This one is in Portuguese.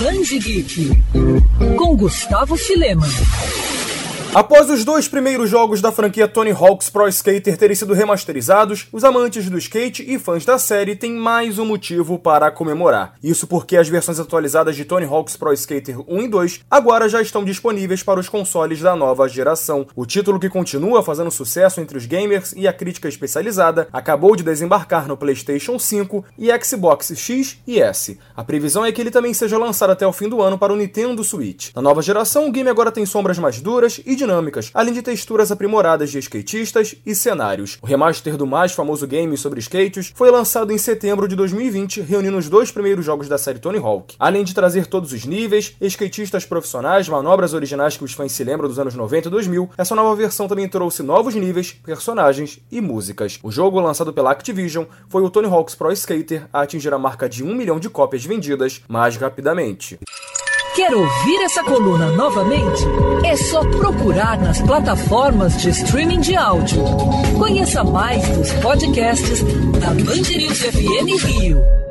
Band Geek com Gustavo Filema. Após os dois primeiros jogos da franquia Tony Hawk's Pro Skater terem sido remasterizados, os amantes do skate e fãs da série têm mais um motivo para comemorar. Isso porque as versões atualizadas de Tony Hawk's Pro Skater 1 e 2 agora já estão disponíveis para os consoles da nova geração. O título que continua fazendo sucesso entre os gamers e a crítica especializada acabou de desembarcar no PlayStation 5 e Xbox X e S. A previsão é que ele também seja lançado até o fim do ano para o Nintendo Switch. Na nova geração, o game agora tem sombras mais duras e dinâmicas, além de texturas aprimoradas de skatistas e cenários. O remaster do mais famoso game sobre skates foi lançado em setembro de 2020, reunindo os dois primeiros jogos da série Tony Hawk. Além de trazer todos os níveis, skatistas profissionais, manobras originais que os fãs se lembram dos anos 90 e 2000, essa nova versão também trouxe novos níveis, personagens e músicas. O jogo, lançado pela Activision, foi o Tony Hawk's Pro Skater a atingir a marca de um milhão de cópias vendidas mais rapidamente. Quer ouvir essa coluna novamente? É só procurar nas plataformas de streaming de áudio. Conheça mais dos podcasts da Band News FM Rio.